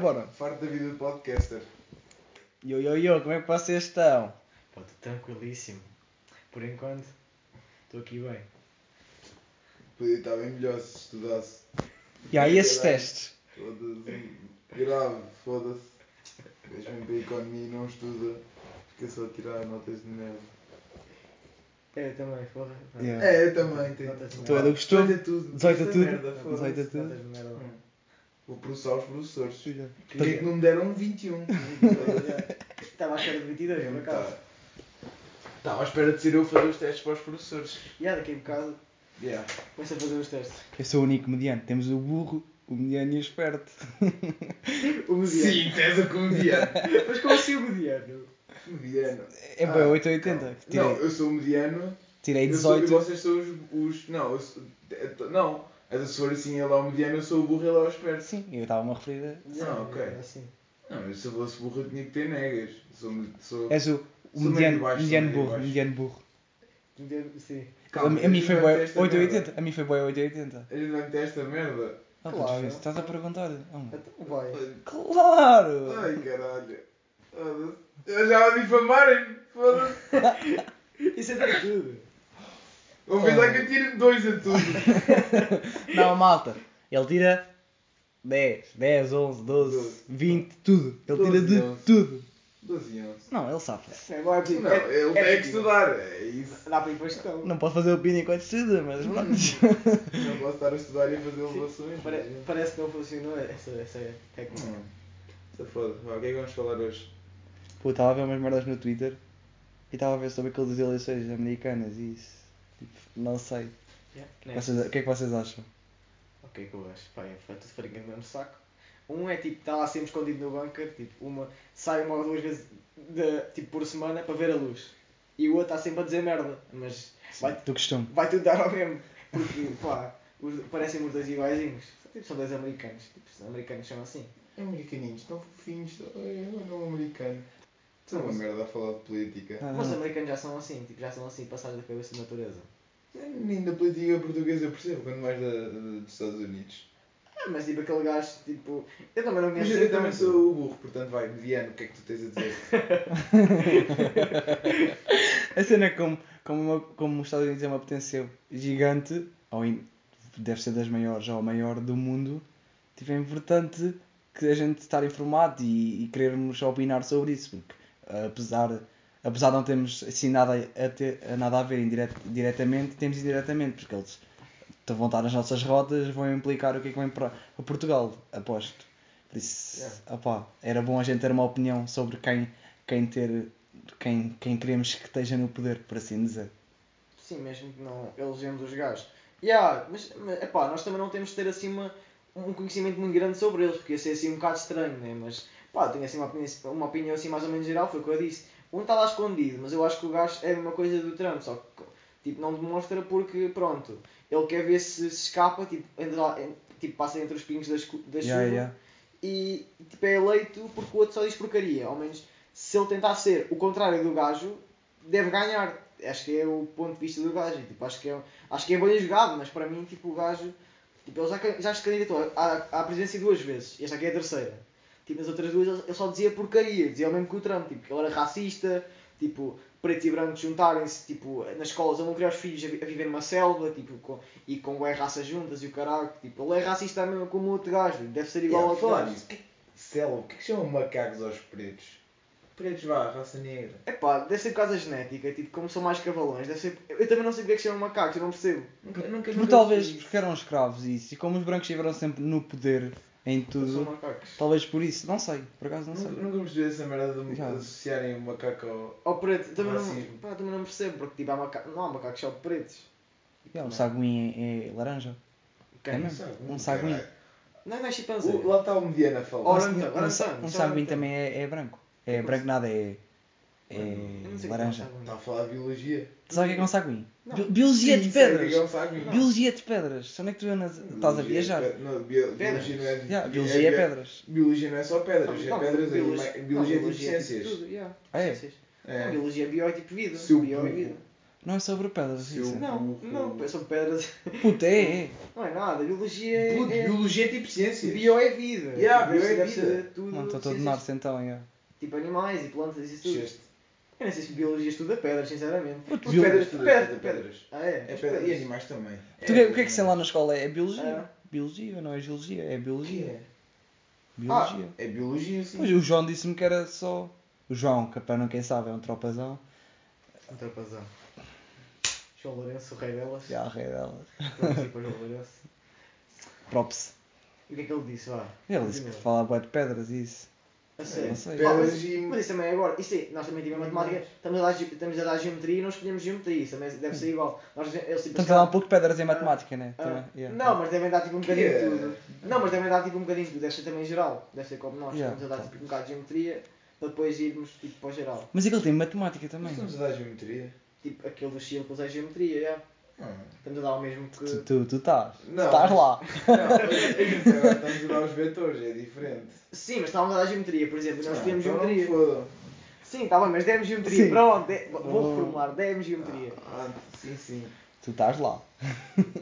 parte da vida do podcaster. Yo, yo, yo, como é que vocês estão? Pá, estou tranquilíssimo. Por enquanto, estou aqui bem. Podia estar bem melhor se estudasse. E aí, esses testes? Foda-se. Grave, foda-se. Deixa-me para a economia e não estuda. Fica só a tirar notas de merda. É, também, porra. Yeah. É, eu também tenho. Notas de Tu é merda. do costume? 18 a tudo. 18 a Esta tudo? Merda, foda-se. 18 a tudo? Notas de merda. Vou processar os professores. Porquê é que não me deram um 21? Estava à espera de 22, por acaso. Estava à espera de ser eu a fazer os testes para os professores. E há daqui a bocado, Yeah. começa a fazer os testes. Eu sou o único mediano. Temos o burro, o mediano e o esperto. O mediano. Sim, tu és o comediano. Mas como assim o mediano? Mediano. É Ah, bem 880. calma. Tirei, Não, eu sou o mediano. tirei eu sou- e 18. vocês são os. os não, eu sou, não. É se for assim, ele é o mediano, eu sou o burro e ele é o esperto. Sim, eu estava-me a referir a... Ah, ok. É assim. Não, eu se eu fosse burro eu tinha que ter negas. Sou, sou... És o, o mediano, baixo, mediano burro, mediano burro. Mediano, Sim. Calma, a, a mim foi esta 880. merda. A mim foi bem 880. Ajuda-me esta merda. Ah, Claro. claro. Estás a perguntar? Então vai. Claro! Ai caralho. Foda-se. Eu já a difamarem-me. Foda-se. Isso é para tudo. Vou pensar que eu tiro dois a tudo. Não, malta. Ele tira 10, 10, 11, 12, 12. 20, tudo. Ele 12, tira de 11. tudo. 12 e 11. Não, ele safa-se. É, vai, Não, ele tem que estudar. É isso. Dá para ir para a questão. Não pode fazer opinião enquanto estuda, mas pronto. Não posso estar a estudar e a fazer elevações. Pare- mas- parece que não funcionou essa, essa técnica. Hum. Está foda. O que é que vamos falar hoje? Pô, estava a ver umas merdas no Twitter e estava a ver sobre aquilo das eleições americanas e isso. Tipo, não sei. Yeah. O que vocês- O que é que vocês acham? O que é que eu acho? Pá, é foi tudo farinha no mesmo saco. Um é tipo, está lá sempre escondido no bunker, tipo, uma sai uma ou duas vezes de, tipo, por semana para ver a luz. E o outro está sempre a dizer merda, mas vai, Do costume. vai tudo dar ao mesmo. Porque, pá, os, parecem os dois iguaizinhos. Tipo, são dois americanos. Tipo, os americanos são assim. Americaninhos, tão fofinhos. Olha um americano. São uma merda a falar de política. Ah, Mas os não. americanos já são assim, tipo, já são assim, passados da cabeça da natureza. Nem da política portuguesa eu percebo, quando mais da, da- dos Estados Unidos. Ah, mas tipo, aquele gajo, tipo, eu também não Mas conheço eu também sou o burro, portanto vai, mediano, o que é que tu tens a dizer? A cena é como, como, uma- como os Estados Unidos é uma potência gigante, ou in- deve ser das maiores ou a maior do mundo, tipo, é importante que a gente estar informado e, e querermos opinar sobre isso, porque apesar, apesar de não termos assim nada a, ter, nada a ver indiret, diretamente, temos indiretamente, porque eles vão estar nas nossas rotas, vão implicar o que é que vem para, para Portugal, aposto. Por isso, Yeah. opá, era bom a gente ter uma opinião sobre quem, quem ter quem, quem queremos que esteja no poder, por assim dizer. Sim, mesmo que não elegemos os gajos. Yeah, mas, mas epá, nós também não temos de ter assim uma, um conhecimento muito grande sobre eles, porque ia ser assim um bocado estranho, né? Mas pá, tenho assim uma opinião, uma opinião assim mais ou menos geral, foi o que eu disse. Um está lá escondido, mas eu acho que o gajo é a mesma coisa do Trump, só que tipo, não demonstra porque pronto, ele quer ver se se escapa, tipo, entra tipo passa entre os pingos da, da chuva Yeah, e tipo, é eleito porque o outro só diz porcaria. Ao menos se ele tentar ser o contrário do gajo, deve ganhar. Acho que é o ponto de vista do gajo. e, Tipo, acho, que é, acho que é bem jogado, mas para mim tipo, o gajo tipo, ele já, já se candidatou à, à presidência duas vezes. E esta aqui é a terceira. Tipo, nas outras duas ele só dizia porcaria, dizia o mesmo que o Trump, tipo, que ele era racista, tipo, pretos e brancos juntarem-se, tipo, nas escolas ele não queria os filhos a, vi- a viver numa selva, tipo, com, e com bué raças juntas e o caralho, tipo, ele é racista mesmo como o outro gajo, deve ser igual Yeah, nisso, que- Selva, o que é que chamam macacos aos pretos? Pretos vá, raça negra. Epá, deve ser por causa da genética, tipo, como são mais cavalões, deve ser... Eu também não sei porque é que chamam macacos, eu não percebo. Nunca, nunca, Porque talvez porque eram escravos e isso, e como os brancos estiveram sempre no poder em São tudo, macacos. talvez por isso, não sei, por acaso não sei. Nunca, percebi essa merda de associarem o macaco ao. Ao preto, também não, pá, também não percebo, porque tipo, há maca... não há macacos só pretos. Yeah, o saguim é, é laranja. Quem? É mesmo? Um saguim. Não, não é chimpanzé. Lá está o mediano a falar. Ora, Um, então, um, então, um então, saguim então. também é, é branco. É branco nada, é, é laranja. é um Está a falar de biologia. Tu sabes o que é que é um. Bi- Biologia de Sim, é pedras! é saguinho. Biologia de pedras! Onde é que tu andas? estás a Biologia viajar? é pe- Não, bio- Pedras. biologia não é. Yeah, biologia é bi- pedras. Biologia não é só pedras, é pedras, é biologia- ima- biologia de ciências. tipo tudo, yeah. Ah, é? Ciências. É. Biologia é bio é tipo vida. Bio é burro- vida. Não é sobre pedras, Seu- isso. Não, não, pá, são pedras. Puta, é, é. Não é nada, biologia é. É- biologia é tipo ciências. Bio é vida. Yeah, bio é vida. tudo. Não, estou todo ciências- narce então, é. Tipo animais e plantas e tudo. Eu nem sei se biologia estuda pedras, sinceramente. Puto, Porque bio- pedras, Estuda- pedras, estuda pedras. pedras. Ah, é? É As pedra- E pedras. animais também. Tu, o que é- o que é que sei lá na escola? É Ah. biologia? Biologia, não é geologia, é O que biologia. é? Biologia. É biologia, sim. Pois o João disse-me que era só. O João, que para não quem sabe é um tropazão. Um trapazão. João Lourenço, o rei delas. Já a rei delas. Pronto, tipo, João Lourenço. Props. E o que é que ele disse? Vá. Ele disse que Continua. fala bué de pedras e isso. Mas, isso também é agora. Isso aí, nós também tivemos matemática, estamos a, dar, estamos a dar geometria e não escolhemos geometria. Isso também deve ser igual. Nós, eles, tipo, Estamos a dar um pouco de pedras em matemática, né? Ah, Também, yeah. Não, mas devem dar tipo um bocadinho de é? tudo. Não, mas devem dar tipo um bocadinho de tudo. Deve ser também geral. Deve ser como nós. Yeah, Estamos a dar tipo um bocado de geometria para depois irmos tipo para o geral. Mas aquele tem matemática também. Estamos a dar geometria. Tipo aquele dos círculos é geometria, yeah. Ah. Estamos a dar o mesmo que. Tu, tu, tu estás. Tu Não, estás mas- lá. Não, agora estamos a dar os vetores, é diferente. Sim, mas estávamos a dar geometria, por exemplo. Nós Ah, escolhemos então geometria. Sim, está bem, mas demos geometria. Sim. Pronto, de- vou reformular. Demos geometria. Ah, sim, sim. Tu estás lá.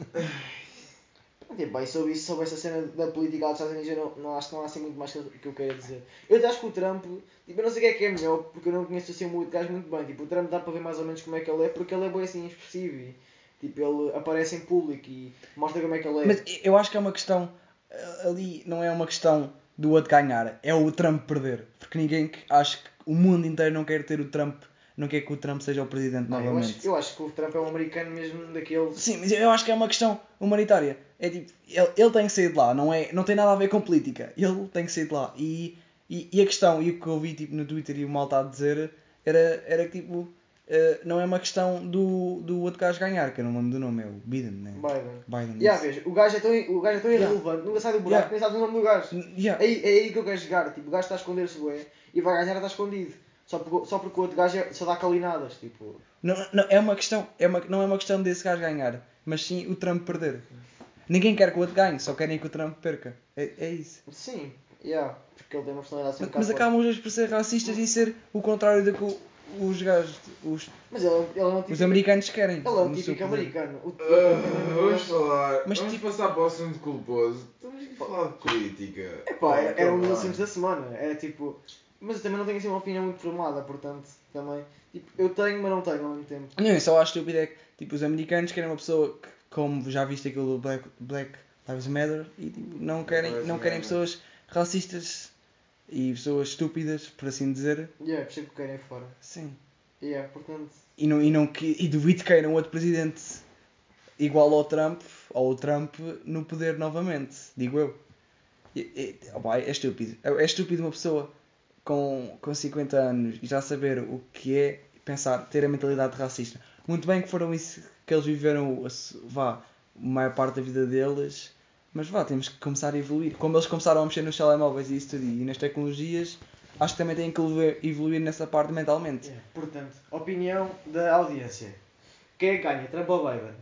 Tipo, bem, sobre, isso, sobre essa cena da política dos Estados Unidos, eu não, não acho que não há assim muito mais que eu, que eu queira dizer. Eu até acho que o Trump, tipo, eu não sei o que é que é melhor, porque eu não conheço assim muito gajo muito bem. Tipo, o Trump dá para ver mais ou menos como é que ele é, porque ele é bem assim expressivo e, tipo, ele aparece em público e mostra como é que ele é. Mas eu acho que é uma questão. eh, Ali não é uma questão do outro ganhar, é o Trump perder. Porque ninguém. que- Acho que o mundo inteiro não quer ter o Trump. Não quer que o Trump seja o presidente Não, eu, novamente. acho, eu acho que o Trump é um americano mesmo daqueles. Sim, mas eu acho que é uma questão humanitária. É tipo, ele, ele tem que sair de lá, não, é, não tem nada a ver com política. Ele tem que sair de lá. E, e, e a questão, e o que eu vi tipo, no Twitter e o mal está a dizer, era, era que tipo, eh, não é uma questão do, do outro gajo ganhar, que eu não lembro do nome, é o Biden, né? Biden. Biden. Isso. vês, o gajo é tão, o gajo é tão Yeah. irrelevante, nunca sai do buraco, Yeah. nem sabes o nome do gajo. Yeah. É, aí- é aí que eu quero jogar, tipo, o gajo está a esconder-se bué e vai ganhar a estar escondido. Só porque, só porque o outro gajo é- só dá calinadas, tipo. Não, não, é uma questão, é uma, não é uma questão desse gajo ganhar, mas sim o Trump perder. Ninguém quer que o outro ganhe, só querem que o Trump perca. É, é isso. Sim, yeah, porque ele tem uma personalidade assim Mas, mas acabam os dois por ser racistas e ser o contrário do que o- os gajos, os, Mas ele, ele é um típico, os americanos querem. ele é um típico americano. O, Ah, vamos falar. Mas vamos tipo- passar para o assunto culposo. Estamos aqui a falar de política. Epá, era, era um dos assuntos da semana. Era tipo. Mas eu também não tenho assim uma opinião muito formada, portanto, também. Tipo, eu tenho, mas não tenho ao mesmo tempo. Não, eu só acho estúpido é que tipo, os americanos querem uma pessoa que, como já viste aquilo do Black, Black Lives Matter, e tipo, não querem, não querem pessoas racistas e pessoas estúpidas, por assim dizer. Yeah, percebo que querem fora. Sim. Yeah, portanto. E, não, e, não, que- e duvido que queiram outro presidente igual ao Trump, ou o Trump no poder novamente, digo eu. Opá, é estúpido. É, é estúpido uma pessoa com, com 50 anos e já saber o que é pensar, ter a mentalidade racista. Muito bem que foram isso que eles viveram, vá, a maior parte da vida deles, mas vá, temos que começar a evoluir. Como eles começaram a mexer nos telemóveis e isso tudo, e nas tecnologias, acho que também têm que evoluir, nessa parte mentalmente. Yeah. Portanto, opinião da audiência. Quem é que ganha? Trump ou Biden?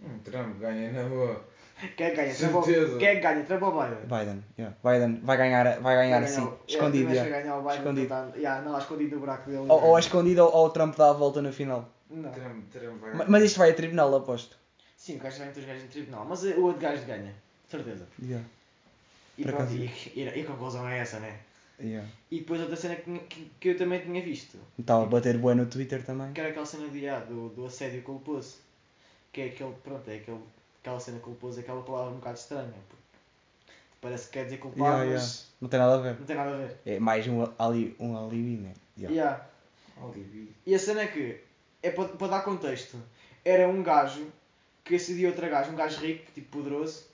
Hum, Trump ganha na boa. Quem é que ganha? Trump ou... Quem é que ganha? Trump ou Biden? Biden, yeah. Biden vai ganhar, vai ganhar Vai assim, ganhar o- escondido. Yeah, vai ganhar o Biden. Escondido. Yeah, não, escondido no buraco dele. Ou, ou é escondido ou, ou o Trump dá a volta no final. Não. Trump, Trump vai Ma- ganhar. Mas isto vai a tribunal, aposto. Sim, o gajo ganha os gajos em tribunal, mas o outro gajo ganha. Certeza. Yeah. E, Por pronto, e, e, e a conclusão é essa, né? Yeah. E depois outra cena que, que, que eu também tinha visto, Estava a bater boa no Twitter também. que era aquela cena de, ah, do, do assédio culposo. Que é aquele, pronto, é aquele, aquela cena culposo, é aquela palavra um bocado estranha. Parece que quer dizer culpado, Yeah, yeah. mas Não tem nada a ver. não tem nada a ver. É mais um, ali, um alibi, né? Yeah. Yeah. Olivi. E a cena é que, é para, para dar contexto, era um gajo que assediou outro gajo, um gajo rico, tipo poderoso,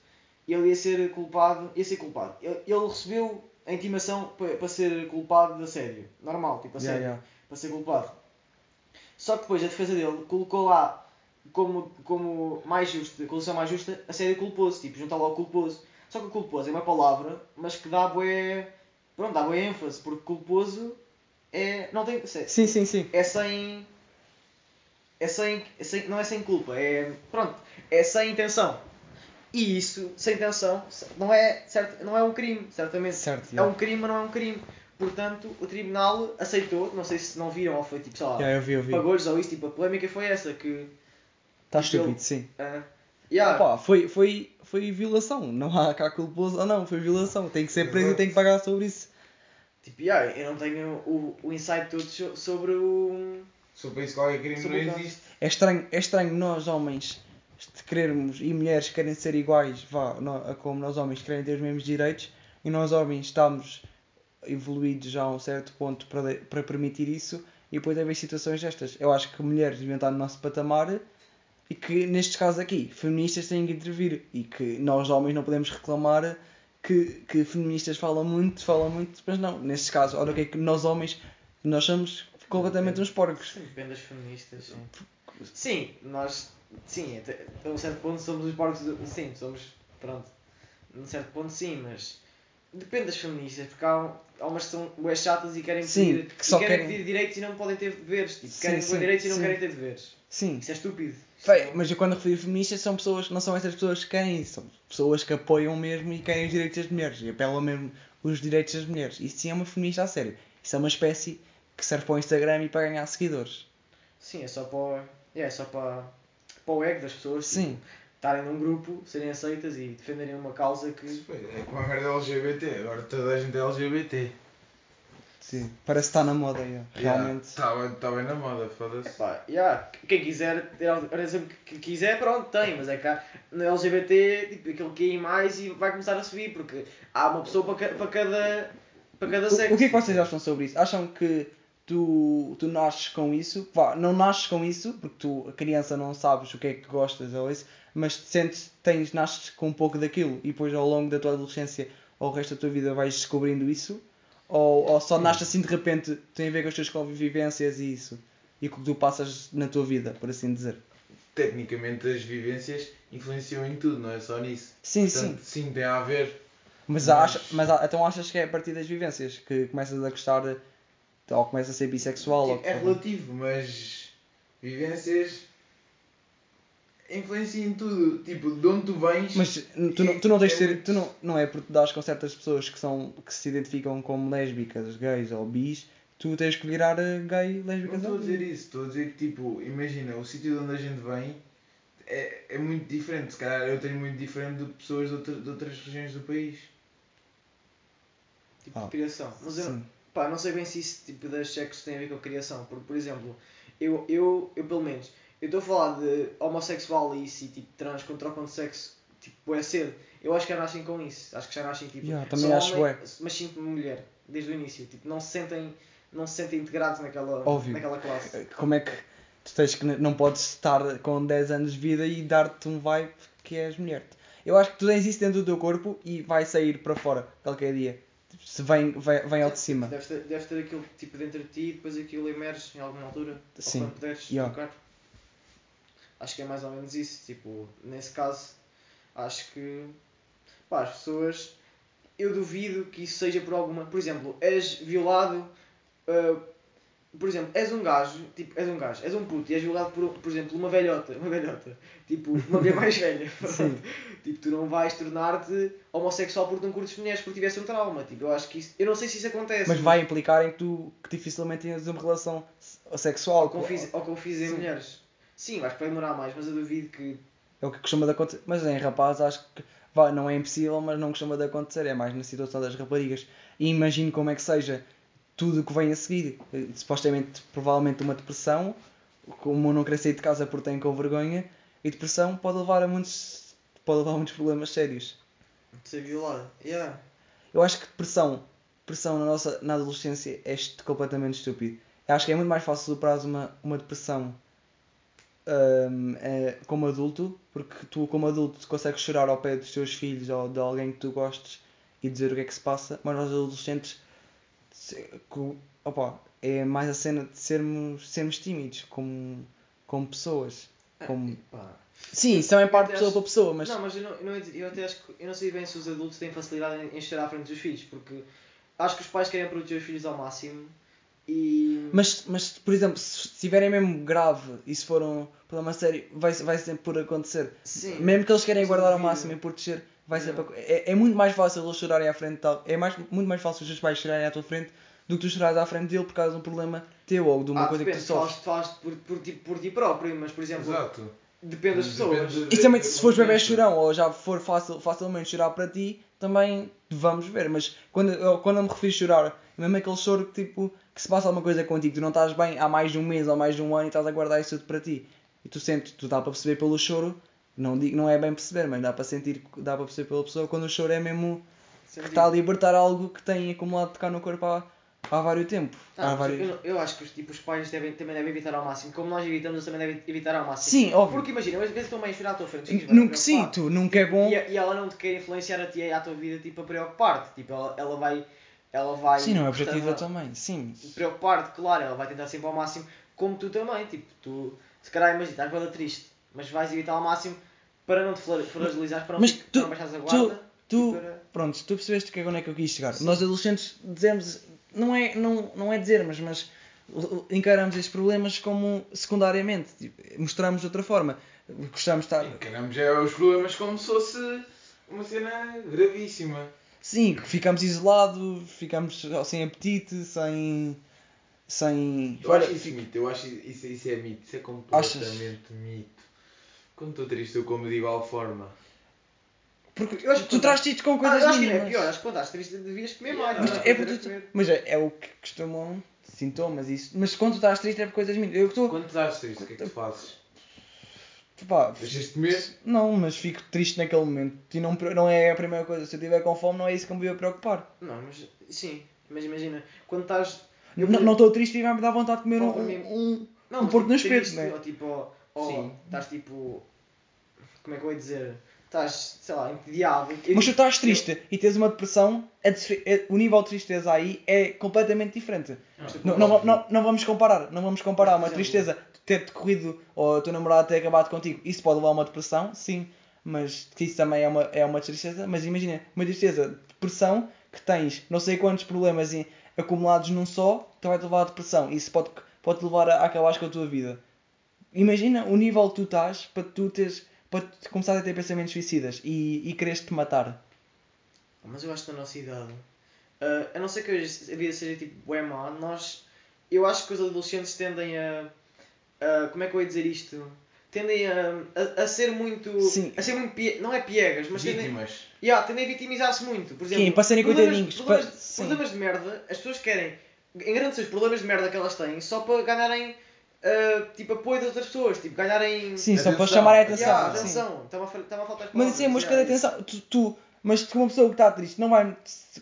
ele ia ser culpado, ia ser culpado. Ele, ele recebeu a intimação para, ser culpado de assédio. Normal, tipo assédio. Yeah, yeah. Para ser culpado. Só que depois a defesa dele colocou lá como, como mais justa, solução mais justa, assédio culposo, tipo, juntar lá o culposo. Só que o culposo é uma palavra, mas que dá bué, pronto, dá bué ênfase, porque culposo é, não tem, Sim, sim, sim. é sem. É sem, é sem. Não é sem culpa, é. Pronto, é sem intenção. E isso, sem intenção, não é, certo, não é um crime, certamente. Certo, É yeah. um crime, mas não é um crime. portanto o tribunal aceitou, não sei se não viram ou foi tipo, sei lá, Yeah, eu vi, eu vi. pagou-lhes ou isso, tipo, a polémica foi essa, que... Está estúpido, ele- sim. ah, yeah, Opa, foi, foi, foi violação. Não há cá culposo ou não, foi violação. Tem que ser preso e tem que pagar sobre isso. tipo, yeah, eu não tenho o, o insight todo so- sobre o... Sobre isso qualquer crime não existe. É estranho, é estranho nós, homens, de querermos e mulheres querem ser iguais, vá, a como nós homens querem ter os mesmos direitos e nós homens estamos evoluídos já a um certo ponto para, de- para permitir isso e depois haver situações destas. Eu acho que mulheres deviam estar no nosso patamar e que nestes casos aqui, feministas têm que intervir e que nós homens não podemos reclamar que, que feministas falam muito, falam muito, mas não, nestes casos, olha o que é que nós homens, nós somos completamente uns porcos. Sim, depende das feministas, sim. Sim, nós, sim, até, a um certo ponto somos os porcos, do- sim, somos, pronto, a um certo ponto sim, mas depende das feministas, porque há, há umas que são bué chatas e querem Sim, pedir, que só querem, querem- pedir direitos e não podem ter deveres, tipo, querem sim, direitos e não sim. querem ter deveres. Sim. Isso é estúpido. Bem, mas eu quando refiro feministas são pessoas, não são essas pessoas que querem isso, são pessoas que apoiam mesmo e querem os direitos das mulheres e apelam mesmo os direitos das mulheres. Isso sim é uma feminista a sério. Isso é uma espécie que serve para o Instagram e para ganhar seguidores. Sim, é só para, o- é só para, para o ego das pessoas, tipo, Sim. estarem num grupo, serem aceitas e defenderem uma causa que... Isso foi- É como a merda LGBT. Agora toda a gente é LGBT. Sim. Parece que está na moda, yeah. realmente. Está bem, tá bem na moda, foda-se. Pá, yeah, quem quiser orientação que quiser, pronto, tem, mas é que há, no LGBT, tipo, aquele que é mais e vai começar a subir, porque há uma pessoa para, ca- para cada, para cada sexo. O, o que é que vocês acham sobre isso? Acham que tu, tu nasces com isso? Vá, não nasces com isso, porque tu, a criança, não sabes o que é que gostas ou isso, mas sentes, tens, nasces com um pouco daquilo e depois ao longo da tua adolescência ou o resto da tua vida vais descobrindo isso? Ou, ou só nasces assim de repente, tem a ver com as tuas convivências e isso? E com o que tu passas na tua vida, por assim dizer? Tecnicamente as vivências influenciam em tudo, não é só nisso. Sim, Portanto, sim, tem a ver. Mas, Mas- acha, mas então achas que é a partir das vivências que começas a gostar de- ou começas a ser bissexual? ou é relativo, mas vivências influenciam em tudo. Tipo, de onde tu vens. Mas tu não, tu não tens de É ser. muito- Tu não, não é porque dás com certas pessoas que, são, que se identificam como lésbicas, gays ou bis, tu tens que virar eh, gay, Não lésbicas estou ou a dizer isso, estou a dizer que tipo, imagina, o sítio de onde a gente vem é, é muito diferente. Se calhar eu tenho muito diferente de pessoas de, outra- de outras regiões do país. Tipo Ah, de criação. Mas eu, Sim. Pá, não sei bem se isso tipo, das sexos tem a ver com a criação. Porque, por exemplo, eu, eu, eu pelo menos, eu estou a falar de homossexual e isso e tipo trans quando trocam de sexo, tipo, é cedo. Eu acho que já nascem com isso. Acho que já nascem tipo. Yeah, também acho homem, mas sinto-me mulher, desde o início. Tipo, não se sentem, não se sentem integrados naquela, Óbvio. naquela classe. Como é que tu tens que. Não podes estar com 10 anos de vida e dar-te um vibe que és mulher. Eu acho que tu tens isso dentro do teu corpo e vai sair para fora qualquer dia. Se vem, vem, vem ao de cima. Deves ter, deves ter aquilo tipo dentro de ti e depois aquilo emerge em alguma altura. Sim. Quando puderes Yeah. trocar. Acho que é mais ou menos isso. Tipo, nesse caso, acho que pá, as pessoas. Eu duvido que isso seja por alguma. Por exemplo, és violado. ah, por exemplo, és um gajo, tipo, és um gajo, és um puto e és violado por, por exemplo, uma velhota, uma velhota, tipo, uma mulher mais velha. Tipo, tu não vais tornar-te homossexual porque não curtes mulheres porque tivesse um trauma. Tipo, eu acho que isso. Eu não sei se isso acontece. Mas vai implicar em que tu que dificilmente tenhas uma relação se- sexual Ou com, fis, ou com fis em Sim. mulheres. Sim, acho que vai demorar mais, mas eu duvido que. É o que costuma de acontecer. Mas em rapaz acho que vá, não é impossível, mas não costuma de acontecer. É mais na situação das raparigas. E imagino como é que seja tudo o que vem a seguir. Eh, Supostamente, provavelmente uma depressão, como não querer sair de casa porque tem com vergonha, e depressão pode levar a muitos, pode levar a muitos problemas sérios. de ser violado. Yeah. Eu acho que depressão, depressão na nossa na adolescência é completamente estúpido. Eu acho que é muito mais fácil superar uma, uma depressão hum, é, como adulto, porque tu como adulto consegues chorar ao pé dos teus filhos ou de alguém que tu gostes e dizer o que é que se passa, mas nós adolescentes se- opa, é mais a cena de sermos, sermos tímidos como, como pessoas. Como... Pá. Sim, isso também Eu parte pessoa acho- para pessoa, mas Não, mas eu, não, eu, não, eu até acho que. Eu não sei bem se os adultos têm facilidade em, em chorar à frente dos filhos, porque acho que os pais querem proteger os filhos ao máximo e. Mas, mas, por exemplo, se estiverem mesmo grave e se for um problema sério, vai, vai sempre por acontecer. Sim. Mesmo que eles querem guardar ao máximo e proteger, vai ser Yeah. para... é, é muito mais fácil eles chorarem à frente tal. É mais, muito mais fácil os teus pais chorarem à tua frente do que tu chorares à frente dele por causa de um problema teu ou de uma ah, coisa que depende, tu sofres. falaste, falaste por, por, ti, por ti próprio, mas por exemplo, Exato. depende das Depende pessoas. de- E também se fores bebê chorão ou já for fácil, facilmente chorar para ti, também vamos ver. Mas quando, eu, quando eu me refiro a chorar, é mesmo aquele choro que tipo que se passa alguma coisa contigo, tu não estás bem há mais de um mês ou mais de um ano e estás a guardar isso tudo para ti. E tu sentes, tu dá para perceber pelo choro, não, digo, não é bem perceber, mas dá para sentir, dá para perceber pela pessoa quando o choro é mesmo que está a libertar algo que tem acumulado de cá no corpo há, há vários tempo. Ah, há vários... eu, eu acho que os, tipo, os pais devem, também devem evitar ao máximo. Como nós evitamos, eles também devem evitar ao máximo. Sim, óbvio. Porque imagina, às vezes a chorar à tua frente. Nunca, sim, tu nunca é bom. E, e ela não te quer influenciar a ti e à tua vida tipo, a preocupar-te. Tipo, ela, ela vai. Ela vai Sim, não é objetivo da portanto, tua mãe, sim. Preocupar-te, claro, ela vai tentar sempre ao máximo, como tu também. Tipo, tu, se calhar, imagina, estás toda triste, mas vais evitar ao máximo para não te fra- fragilizares, para não, Mas tu- para não baixares a tu- guarda. Tu, e para- pronto, tu percebeste que é onde é que eu quis chegar. Nós adolescentes dizemos, não é, não, não é dizermos, mas encaramos estes problemas como secundariamente, tipo, mostramos de outra forma. Gostamos de estar. Encaramos é os problemas como se fosse uma cena gravíssima. Sim, que ficamos isolados, ficamos sem apetite, sem. sem. Eu acho isso mito, eu acho isso, isso é mito, isso é completamente mito. Quando estou triste eu como de igual forma. Porque Eu acho que tu traz isto com Ah, coisas eu acho que mínimas. é pior, acho que quando estás triste devias comer mais. Mas não É é? porque tu- mas é, é o que costumam. Sintomas, isso. Mas quando tu estás triste é por coisas mínimas. Eu estou. Quando tu estás triste, o que é que tu fazes? Pá, Deixas de comer? Não, mas fico triste naquele momento. E não, não é a primeira coisa. Se eu estiver com fome, não é isso que me devia preocupar. Não, mas sim, mas imagina, quando estás. eu, Não não estou triste e vai-me dar vontade de comer um, um, Não, um mas porco no tipo, espeto, triste, né? Ou tipo, ou, Sim. estás tipo. Como é que eu ia dizer? Estás, sei lá, entediado. Mas se tu estás triste e tens uma depressão, a a- o nível de tristeza aí é completamente diferente. Não, não, não, não vamos comparar. Não vamos comparar uma tristeza de ter decorrido ou o teu namorado ter acabado contigo. Isso pode levar a uma depressão, sim. Mas isso também é uma, é uma tristeza. Mas imagina, uma tristeza, depressão, que tens não sei quantos problemas em- acumulados num só, que vai-te levar à depressão. Isso pode, pode te levar a, a acabar com a tua vida. Imagina o nível que tu estás para tu teres, para tu começar a ter pensamentos suicidas e, e quereres te matar. Mas eu acho que na nossa idade, ah, a não ser que hoje a vida seja tipo bué má, nós. Eu acho que os adolescentes tendem a. a- como é que eu ia dizer isto? Tendem a, a, a ser muito. Sim. A ser muito. pie- não é piegas, mas tendem. Vítimas. Yeah, tendem a vitimizar-se muito. Por exemplo, Sim, para serem problemas, coitadinhos, Problemas, sim. problemas de merda, as pessoas querem engrandecer os problemas de merda que elas têm só para ganharem ah, tipo, apoio das outras pessoas, tipo, ganharem. Sim, só para Atenção. chamar a atenção. Yeah, atenção, estava a, faltar as Mas isso é a palavras, música de yeah, atenção. Tu, tu- mas tu, uma pessoa que está triste, não vai,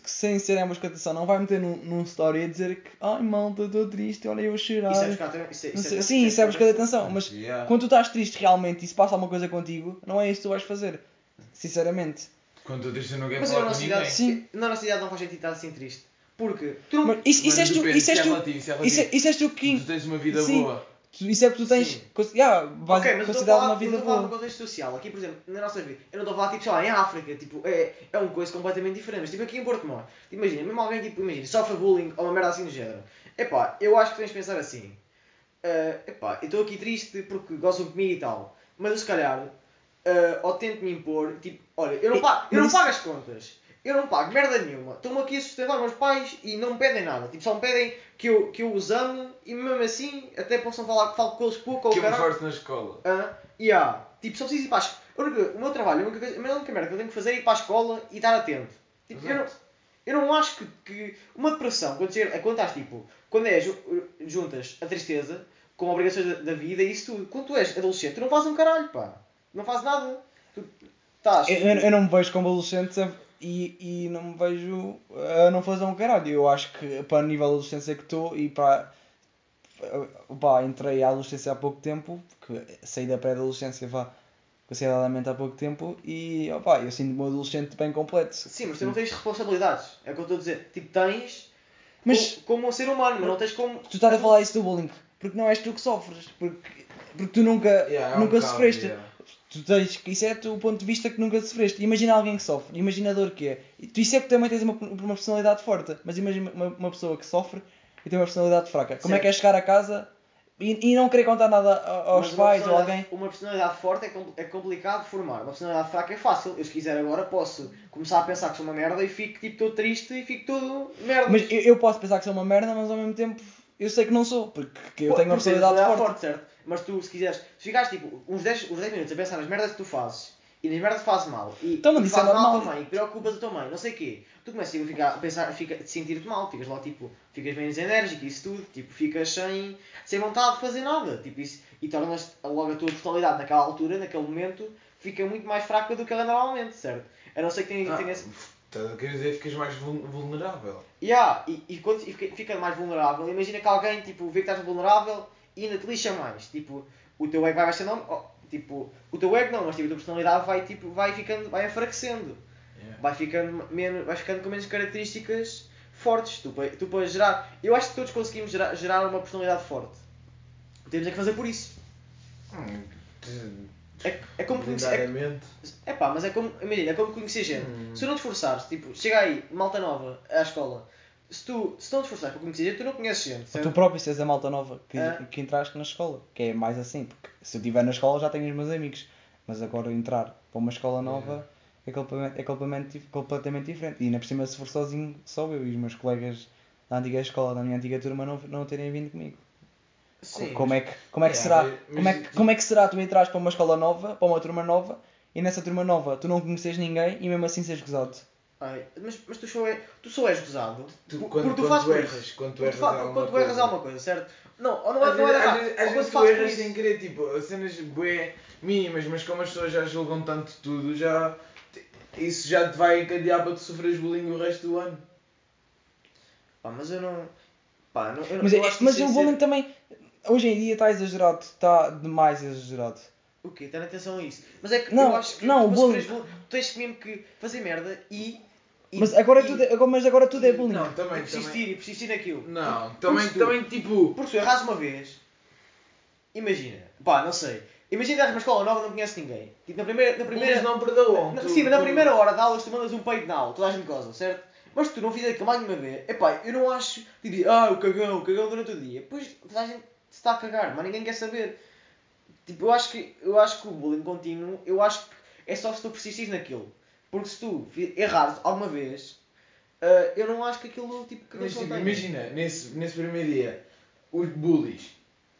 sem ser a música de atenção, não vai meter num, num story a dizer que ai malta, estou triste, olha eu a chorar. Isso é buscar isso é- isso é- sim, isso é busca de atenção. atenção. Mas Yeah. quando tu estás triste realmente e se passa alguma coisa contigo, não é isso que tu vais fazer. Sinceramente. Quando estou triste eu não quero Mas falar na com Sim. na nossa idade não faz sentido estar assim triste. Porque tu não. Mas isso, isso Mas és tu, isso és é tu, isso é isso, relativo. é- isso és tu que. Tu tens uma vida Sim. boa. Isso é porque tu tens. Yeah, ok, mas uma vida no boa. contexto social. Aqui, por exemplo, na nossa vida, eu não estou a falar tipo, sei lá, em África, tipo, é, é uma coisa completamente diferente. Mas tipo aqui em Porto Mó, tipo, imagina, mesmo alguém tipo, imagina, sofre bullying ou uma merda assim do género. Epá, eu acho que tens de pensar assim. ah, epá, eu estou aqui triste porque gostam de mim e tal. Mas eu se calhar, ah, ou tento me impor, tipo, olha, eu não, pago, eu não pago as contas. Eu não pago merda nenhuma. Estou-me aqui a sustentar os meus pais e não me pedem nada. Tipo, só me pedem que eu, que eu os amo e mesmo assim até possam falar que falo com eles pouco ou Que eu me caralho. na escola. Ah, yeah. Tipo, só preciso ir para a escola. A única- O meu trabalho, a única, coisa, a única merda que eu tenho que fazer é ir para a escola e estar atento. Tipo, eu não, Exato. eu não acho que, que uma depressão, quando, chega, quando estás tipo, quando és, juntas a tristeza com obrigações da, da vida e isso tudo, quando tu és adolescente, tu não fazes um caralho, pá. Não fazes nada. Tu estás. Eu, eu- eu não me vejo como adolescente a- e, e não me vejo a não fazer um caralho. Eu acho que para o nível de adolescência que estou e para. Pá, entrei à adolescência há pouco tempo, porque saí da pré-adolescência vá consideradamente há pouco tempo e opá, eu sinto-me um adolescente bem completo. Sim, mas tu não tens responsabilidades. É o que eu estou a dizer. Tipo, tens Mas- co- como um ser humano, mas não tens como. Tu estás a falar isso do bullying, porque não és tu que sofres, porque, porque tu nunca, Yeah, é um nunca bocado, sofreste. yeah. Tu tens, isso é o ponto de vista que nunca sofreste. Imagina alguém que sofre, imagina a dor que é. Tu isso é que também tens uma, uma personalidade forte, mas imagina uma, uma pessoa que sofre e tem uma personalidade fraca. Como é que é chegar a casa E, e não querer contar nada aos Mas pais ou alguém. Uma personalidade forte é, é complicado de formar. Uma personalidade fraca é fácil. Eu, se quiser agora, posso começar a pensar que sou uma merda e fico tipo todo triste e fico todo merda. Mas eu, eu posso pensar que sou uma merda, mas ao mesmo tempo eu sei que não sou, porque eu tenho uma personalidade forte. certo? Mas tu, se quiseres, se ficares tipo uns 10, uns 10 minutos a pensar nas merdas que tu fazes e nas merdas que fazes mal e Então, e é fazes mal à tua mãe e preocupas a tua mãe, não sei o quê, tu começas a, ficar, a pensar, fica, a sentir-te mal, ficas logo tipo, ficas menos enérgico e isso tudo, tipo, ficas sem, sem vontade de fazer nada, tipo, isso, e tornas logo a tua personalidade naquela altura, naquele momento, fica muito mais fraca do que ela é normalmente, certo? A não ser que tenhas, Ah, tenhas Estás a querer dizer ficas mais vul- vulnerável. Yeah, e, e quando fica, fica mais vulnerável, imagina que alguém tipo, vê que estás vulnerável e ainda te lixa mais. Tipo, o teu ego vai baixando. oh, tipo, o teu ego não, mas tipo, a tua personalidade vai, tipo, vai, ficando, vai enfraquecendo. Yeah. Vai ficando, menos, vai ficando com menos características fortes. Tu, para- tu para gerar. Eu acho que todos conseguimos gerar, gerar uma personalidade forte. Temos é que fazer por isso. Hum, É, é como conhecer. É, é pá, mas é como. Imagina, é como conhecer gente. Hum. Se tu não te esforçares, tipo, chega aí, malta nova, à escola. Se tu, se não te esforçares para conhecer gente, tu não conheces gente. certo? Tu próprio és a malta nova que, Ah. que entraste na escola, que é mais assim, porque se eu estiver na escola já tenho os meus amigos, mas agora entrar para uma escola nova é, completamente, é completamente, dif- completamente diferente. E ainda por cima, se for sozinho, só eu e os meus colegas da antiga escola, da minha antiga turma, não, não terem vindo comigo. Co- como é que, como é que será? como, é que, como é que será tu entrares para uma escola nova, para uma turma nova, e nessa turma nova tu não conheces ninguém e mesmo assim seres gozado? Ai, mas, mas tu, só é, tu só és gozado Tu, por- quando, porque tu fazes erras, isso. quando tu erras tu alguma quando tu erras coisa. alguma coisa, certo? Não, ou não, é- Às não é às errar. vezes, Ou às quando vezes tu erras sem querer, tipo, cenas bué mínimas, mas como as pessoas já julgam tanto tudo, já isso já te vai encadear para tu sofreres bullying o resto do ano. Pá, mas eu não. Pá, não, eu, Mas, eu é- acho que mas o bullying ser- também, hoje em dia está exagerado, está demais exagerado. O quê? Ter atenção a isso. Mas é que Não, eu acho que não, tu, bullying, tu tens mesmo que fazer merda e. e Mas agora, e, tudo é, agora- mas agora tudo é e- bullying. Não, e também, persistir também. e persistir naquilo. Não, Porque- também, porque tu- também tipo. Porque se tu erras uma vez, imagina, pá, não sei. Imagina que erras uma escola nova e não conheces ninguém. Tipo, na primeira. Na primeira não perdoam. Na, tu- sim, mas na tu- primeira hora de aulas tu mandas um peito na aula, toda a gente goza, certo? Mas se tu não fizeres aquilo mais uma vez, epá, eu não acho, tipo, ah, o cagão, o cagão durante o dia. Pois toda a gente se está a cagar, mas ninguém quer saber. Tipo, eu acho que, eu acho que o bullying contínuo, eu acho que é só se tu persistires naquilo. Porque se tu errares alguma vez, ah, eu não acho que aquilo, tipo, que Mas tipo, imagina, nesse, nesse primeiro dia, os bullies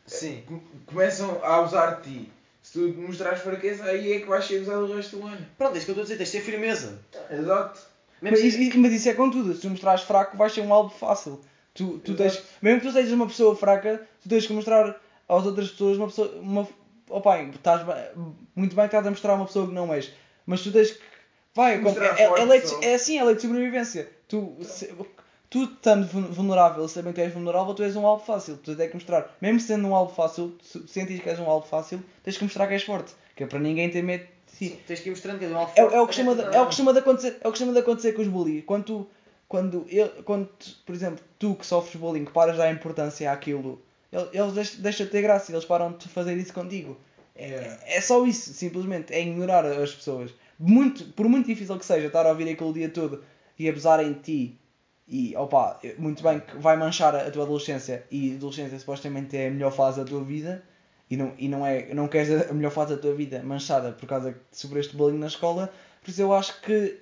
Sim. com- começam a usar de ti. Se tu mostrares fraqueza, aí é que vais ser usado o resto do ano. Pronto, é isso que eu estou a dizer, tens de ter firmeza. Exato. Mesmo Mas, se- isso, mas isso é com tudo, se tu mostrares fraco vais ser um alvo fácil. Tu, tu tens, mesmo que tu sejas uma pessoa fraca, tu tens que mostrar às outras pessoas uma pessoa. Uma, opa, estás muito bem que estás a mostrar uma pessoa que não és. Mas tu tens que. Vai, é, é, forte é, lei de- é assim, é lei de sobrevivência. Tu, se- tu estando vul- vulnerável, sabendo que és vulnerável, tu és um alvo fácil. Tu tens que mostrar, mesmo sendo um alvo fácil, se sentes que és um alvo fácil, tens que mostrar que és forte. Que é para ninguém ter medo de ti. Sim, tens que ir mostrando que és um alvo É, é, forte, o que costuma de, é o que costuma de acontecer, é o que costuma de acontecer com os bullies. Quando tu, quando, ele, quando tu, por exemplo, tu que sofres bullying, paras de dar importância àquilo, ele- eles deixam, deixam de ter graça, eles param de fazer isso contigo. Yeah. É só isso, simplesmente, é ignorar as pessoas. Muito, por muito difícil que seja estar a ouvir aquilo o dia todo e abusarem de ti, e opa, muito bem que vai manchar a, a tua adolescência, e a adolescência supostamente é a melhor fase da tua vida, e não, e não, é, não queres a a melhor fase da tua vida manchada por causa que sofreste bullying na escola, por isso eu acho que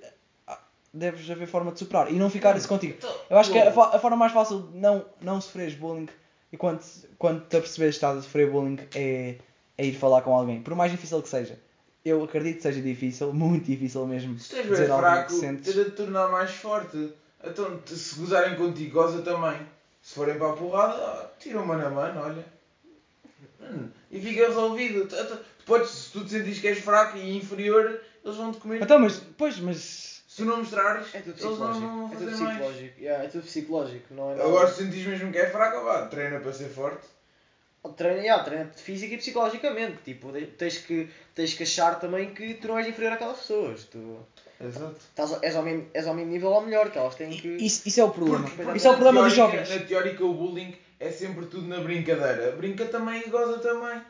ah, deves haver forma de superar e não ficar isso contigo. Eu acho que a, fa- a forma mais fácil de não, não sofreres bullying e quando, quando te aperceberes que estás a sofrer bullying é, é ir falar com alguém, por mais difícil que seja. Eu acredito que seja difícil, muito difícil mesmo, Se dizer bem algo fraco, sentes. tens de te tornar mais forte. Então, se gozarem contigo, goza também. Se forem para a porrada, tira uma na mano, olha. Hum, E fica resolvido. Tu, tu- tu podes, se tu te sentires que és fraco e inferior, eles vão te comer. Então, mas, pois, mas Se tu não mostrares, É tudo eles não psicológico. vão É tudo fazer mais. psicológico. Yeah, é tudo psicológico, não é. Agora, se sentires mesmo que é fraco, vá, treina para ser forte. Treina, yeah, treina física e psicologicamente. Tipo, de- tens que, tens que achar também que tu não és inferior àquelas pessoas. Tu Exato. estás, és, ao mesmo, és ao mesmo nível ou melhor, que elas têm que. isso, isso é o problema. Porque- Isso é o problema dos teórica- jovens. Na teórica, o bullying é sempre tudo na brincadeira. Brinca também e goza também.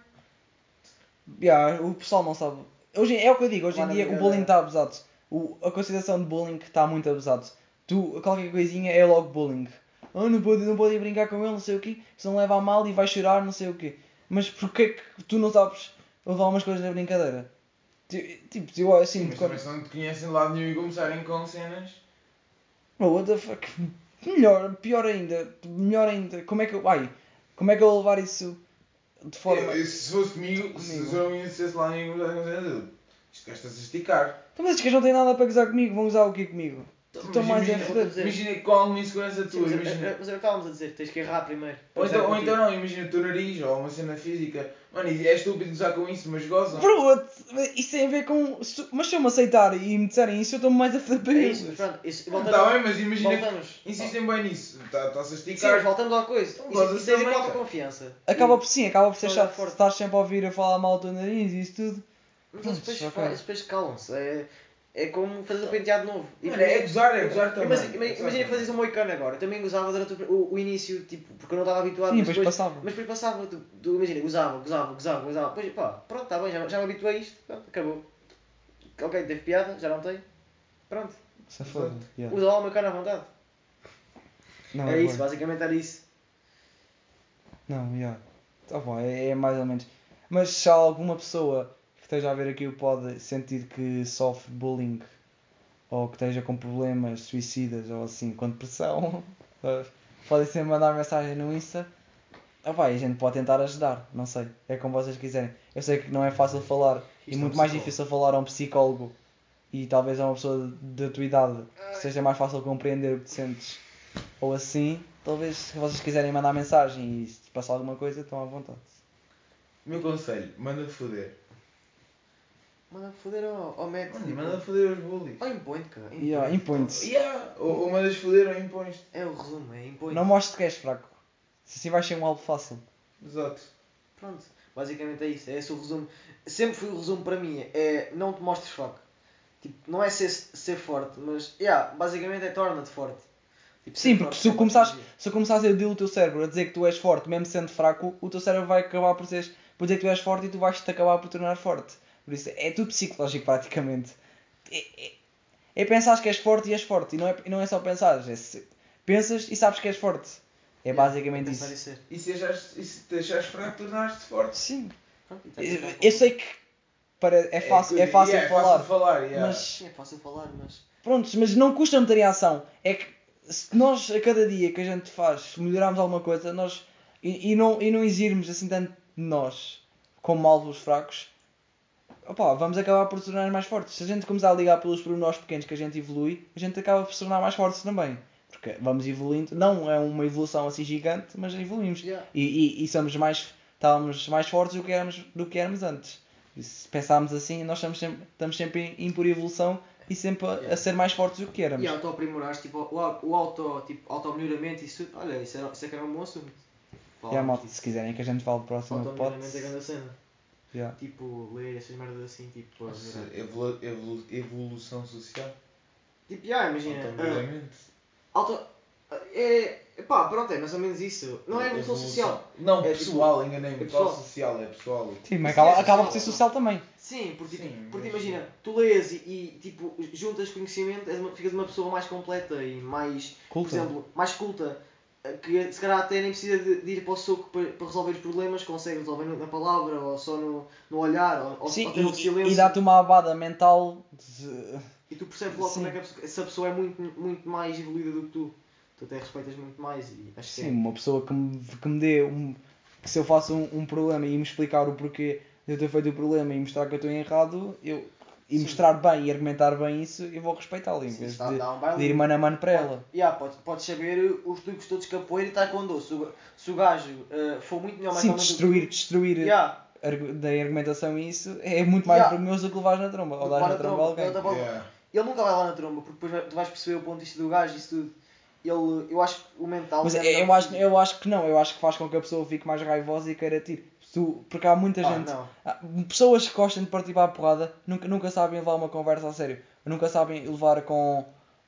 Yeah, o pessoal não sabe. Hoje, é o que eu digo, hoje Lá em dia o bullying está abusado. O, a consideração de bullying está muito abusado. Tu, qualquer coisinha é logo bullying. Oh, não pode, não pode ir brincar com ele, não sei o quê, se não leva a mal e vai chorar, não sei o quê. Mas porquê que tu não sabes levar umas coisas na brincadeira? Ti- Tipo, eu assim, Mas quando- não te conhecem de lado nenhum e começarem com cenas. Oh, what the fuck? Melhor, pior ainda, melhor ainda. Como é que eu. Ai, como é que eu vou levar isso de forma. Eu- se fosse comigo, Comigo. se eu não conhecesse lá nenhum. Isto gasta-se a esticar. Então, mas estes gajos não têm nada para gozar comigo, vão usar o quê comigo? Estão Mas mais a foder. Imagina com alguma insegurança Sim, tua, mas, é- imagina. é- mas é o que estávamos a dizer, tens que errar primeiro. Ou Depois então, é ou então não, imagina o teu nariz ou uma cena física. Mano, é estúpido gozar com isso, mas gozam. Bro, isso tem a ver com. Mas se eu me aceitar e me disserem isso, eu estou mais a foder para É isso, mas pronto, isso, voltamos, Está bem, mas imagina que voltamos. insistem bem nisso. Está- Está-se a Sim, mas esticar. voltamos à coisa. Então, Isso, gozas isso tem a ver com cara. autoconfiança. Acaba por sim, acaba por ser chato. Estar sempre a ouvir a falar mal do teu nariz e isso tudo. Mas depois, fa- eles depois calam-se. É, é como fazer um penteado novo. E Mano, é gozar, é gozar também. Imagina, É imagina, fazias um moicano agora. Eu também gozava durante o, o- o início, tipo, porque eu não estava habituado. Sim, mas depois depois, passava. mas depois passava. Tu, tu imagina, gozava, gozava, gozava, gozava. Depois, pá, pronto, está bem, já, já me habituei a isto. Pronto, acabou. Ok, teve piada, já não tem. Pronto, Se foda. Yeah. usa lá o meu cano à vontade. Não, era é isso, bué. basicamente era isso. Não, já. Tá bom, é, é mais ou menos. Mas se há alguma pessoa esteja a ver aqui o pode sentir que sofre bullying ou que esteja com problemas suicidas ou assim, com depressão, podem sempre mandar mensagem no Insta. Ah, vai, a gente pode tentar ajudar, não sei. É como vocês quiserem. Eu sei que não é fácil falar e Isto é um muito mais psicólogo. difícil falar a um psicólogo e talvez a uma pessoa da tua idade que seja mais fácil compreender o que tu sentes ou assim. Talvez se vocês quiserem mandar mensagem e se passar alguma coisa, estão à vontade. Meu conselho, manda foder. Manda foder ao, ao médico. Mano, tipo, manda foder os bullies. Ou impõe-te, cara. impõe-te. Yeah, impõe-te. Yeah. Ou, ou mandas foder ou impões É o resumo, é impõe Não mostres que és fraco. Se assim vais ser um alvo fácil. Exato. Pronto, basicamente é isso. É esse o resumo. Sempre foi o resumo para mim. É não te mostres fraco. Tipo, não é ser, ser forte, mas yeah, basicamente é torna-te forte. Tipo, Sim, porque se tu sempre começares, se começares a iludir o teu cérebro a dizer que tu és forte, mesmo sendo fraco, o teu cérebro vai acabar por, seres, por dizer que tu és forte e tu vais-te acabar por tornar forte. Por isso é tudo psicológico praticamente. É, é, é pensar que és forte e és forte. E não é, não é só pensar, é se, pensas e sabes que és forte. É Yeah, basicamente pensar isso. e ser. E se, achares, e se te achares fraco, tornaste forte. Sim. Pronto, Eu, eu sei que para, é fácil, é fácil yeah, falar. É fácil falar, yeah. Mas é fácil falar, mas. Prontos, mas não custa meter em ação. É que se nós, a cada dia que a gente faz, melhorarmos alguma coisa, nós, e, e não, e não exigirmos assim tanto de nós como alvos fracos, opá, vamos acabar por tornar mais fortes. Se a gente começar a ligar pelos pormenores pequenos que a gente evolui, a gente acaba por se tornar mais fortes também. Porque vamos evoluindo, não é uma evolução assim gigante, mas evoluímos. Yeah. E, e, e somos mais, estávamos mais fortes do que éramos, do que éramos antes. E se pensarmos assim, nós estamos sempre, estamos sempre em, em por evolução e sempre a, a Yeah. ser mais fortes do que éramos. E auto-aprimorares, tipo, o, o auto, tipo, auto-melhoramento, isso. Olha, isso, era, isso é que era um bom assunto. Há Falarmos malta, se quiserem que a gente fale do próximo pod. Auto-melhoramento é grande cena. Yeah. Tipo, ler essas merdas assim, tipo, Nossa, evolu- evolu- evolução social. Tipo, yeah, imagina. ah, Automaticamente. auto. É. Pá, pronto, é mais ou menos isso. Não é evolução social. Não, É pessoal, tipo- enganei-me. é pessoal. social? É pessoal. Sim, mas acaba, é acaba por ser social também. Sim, porque, tipo, Sim, porque mas- imagina, tu lês e, e, tipo, juntas conhecimento, és uma, ficas uma pessoa mais completa e mais, Culta. por exemplo, mais culta, que se calhar até nem precisa de, de ir para o soco para, para resolver os problemas, consegue resolver na palavra, ou só no, no olhar, ou, Sim, ou até no e- silêncio. e, e dá-te uma abada mental de... E tu percebes logo Sim. como é que a pessoa, essa pessoa é muito, muito mais evoluída do que tu. Tu até respeitas muito mais e acho Sim, é. uma pessoa que me, que me dê um... Que se eu faço um, um problema e me explicar o porquê de eu ter feito o problema e mostrar que eu estou errado, eu... E Sim. mostrar bem e argumentar bem isso, eu vou respeitá-la em Sim, vez de, um de ir mano a mano para ela. Pode, yeah, podes, podes saber os truques todos de capoeira e taekwondo. Se o, se o gajo eh, for muito melhor Sim, mentalmente do que destruir, destruir Yeah, da argumentação e isso é muito mais Yeah. vergonhoso do que levares na tromba. Ou dar que na levar tromba alguém. Yeah. Ele nunca vai lá na tromba, porque depois tu vais perceber o ponto de vista do gajo e isso tudo. Ele, eu acho que o mental. Mas é eu, acho, que- eu acho que não, eu acho que faz com que a pessoa fique mais raivosa e queira tiro. Tu- Porque há muita Ah, gente. há pessoas que gostam de partir para a porrada nunca, nunca sabem levar uma conversa a sério. Nunca sabem levar com.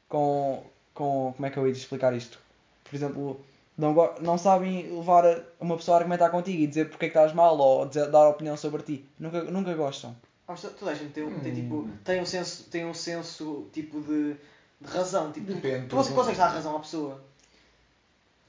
com. com. como é que eu ia te explicar isto? Por exemplo, não, não sabem levar uma pessoa a argumentar contigo e dizer porque é que estás mal ou dizer- dar opinião sobre ti. Nunca, nunca gostam. Ah, toda a gente tem, um- tem, Hum. tipo, tem um senso, tem um senso tipo de, de razão. Tipo, tu- Depende, tu, você porque- consegues dar razão à pessoa.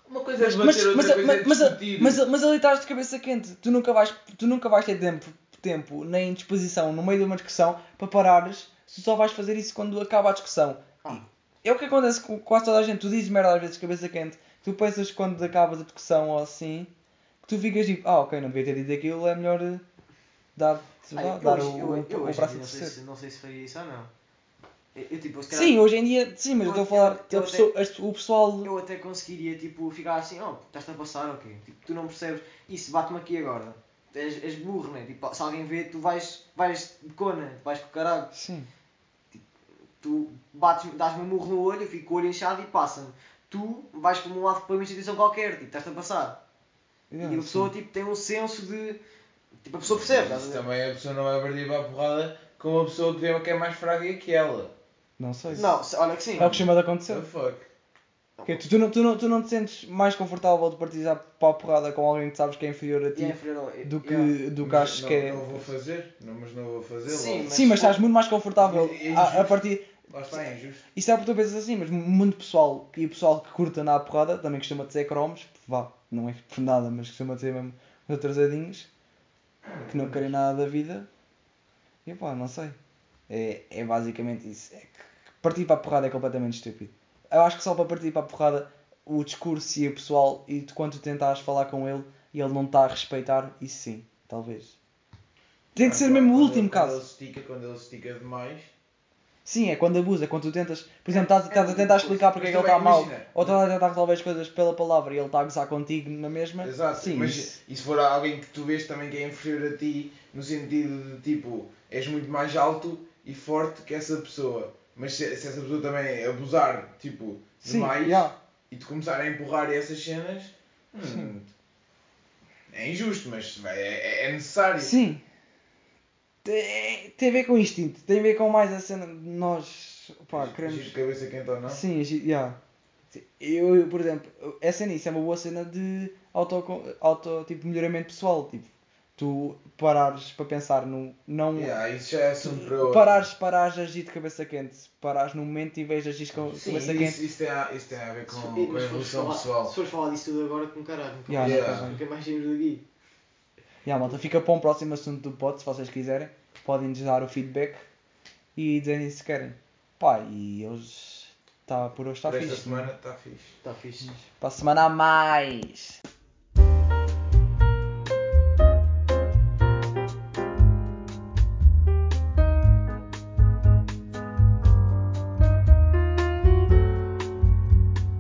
Uma coisa é Mas, debater, mas, outra mas, coisa é mas, discutir. mas, mas, mas ali estás de cabeça quente. Tu nunca vais, tu nunca vais ter tempo, tempo nem disposição no meio de uma discussão para parares. Tu só vais fazer isso quando acaba a discussão. Ah. É o que acontece com quase toda a gente. Tu dizes merda às vezes de cabeça quente. Tu pensas quando acabas a discussão ou assim que tu ficas tipo, ah ok, não devia ter dito aquilo, é melhor eh, dar, Ah, vá, eu dar hoje- o, eu- o, eu o em braço a não se, não sei se faria isso ou não. Eu, tipo, calhar- Sim, hoje em dia, sim, mas eu estou a falar, eu- eu a pessoa- as- o pessoal. eu até conseguiria tipo, ficar assim, oh, estás-te a passar ou quê? Tipo, tu não percebes, isso bate-me aqui agora. És, és burro, né? Tipo, se alguém vê, tu vais, vais de cona, vais com o caralho. Sim, Tu bates, dás-me um murro no olho, eu fico com o olho inchado e passa-me. Tu vais para um lado para uma instituição qualquer, tipo, estás-te a passar. yeah, e a pessoa sim. tipo, tem um senso de. Tipo, a pessoa percebe, estás a Isso ver? também a pessoa não vai partir para a porrada com uma pessoa que vê que é mais fraca que ela. Não sei. Não, olha que sim. É o que chama de So acontecer. fuck. Porque tu, tu, não, tu, não, tu não te sentes mais confortável de partilhar para a porrada com alguém que sabes que é inferior a ti é inferior ao- do que, yeah. do que achas não, que é. Não vou fazer, não, mas não vou fazer. Sim, logo. mas- Sim, mas estás muito mais confortável É a, a partir. Lá está, é injusto. Isso é porque tu pensas assim, mas muito pessoal e o pessoal que curta na porrada também costuma dizer cromos, vá, não é por nada, mas costuma dizer mesmo os atrasadinhos que não querem nada da vida. E pá, não sei. É, é basicamente isso. É que partir para a porrada é completamente estúpido. Eu acho que só para partir para a porrada o discurso e o pessoal e tu, quando tu tentares falar com ele e ele não está a respeitar, isso sim, talvez. Tem que Ah, ser claro, mesmo o quando último ele- quando caso. Ele estica, quando ele estica demais. Sim, é quando abusa, quando tu tentas, por exemplo, estás, estás a tentar explicar porque é que ele está mal, ou estás a tentar resolver as coisas pela palavra e ele está a gozar contigo na mesma. Exato, Sim, mas isso- e se for alguém que tu vês também que é inferior a ti, no sentido de tipo, és muito mais alto e forte que essa pessoa, mas se, se essa pessoa também abusar, tipo, sim, demais yeah. e te começar a empurrar essas cenas, hum, é injusto, mas é, é- é necessário. Sim. Tem, tem a ver com instinto, tem a ver com mais a cena de nós, pá, Agir queremos... de cabeça quente ou não? Sim, agi- yeah. Sim, Eu, eu, por exemplo, essa nisso é uma boa cena de auto, auto tipo, melhoramento pessoal, tipo, tu parares para pensar no, não... Yeah, isso já é assunto para outro. Parares, parares agir de cabeça quente, parares no momento e vez de agir com Sim, cabeça isso, quente. isso, tem a, isso tem a ver com, com a evolução falar- pessoal. Se fores falar disso tudo agora, com caralho. Nunca, Yeah, mais, nunca mais. nunca mais saímos daqui. Yeah, malta, fica para um próximo assunto do pod, se vocês quiserem. Podem-nos dar o feedback e dizerem se querem. Pá, e hoje está por hoje está Por esta fixe. semana está fixe. Está fixe. Para a semana a mais.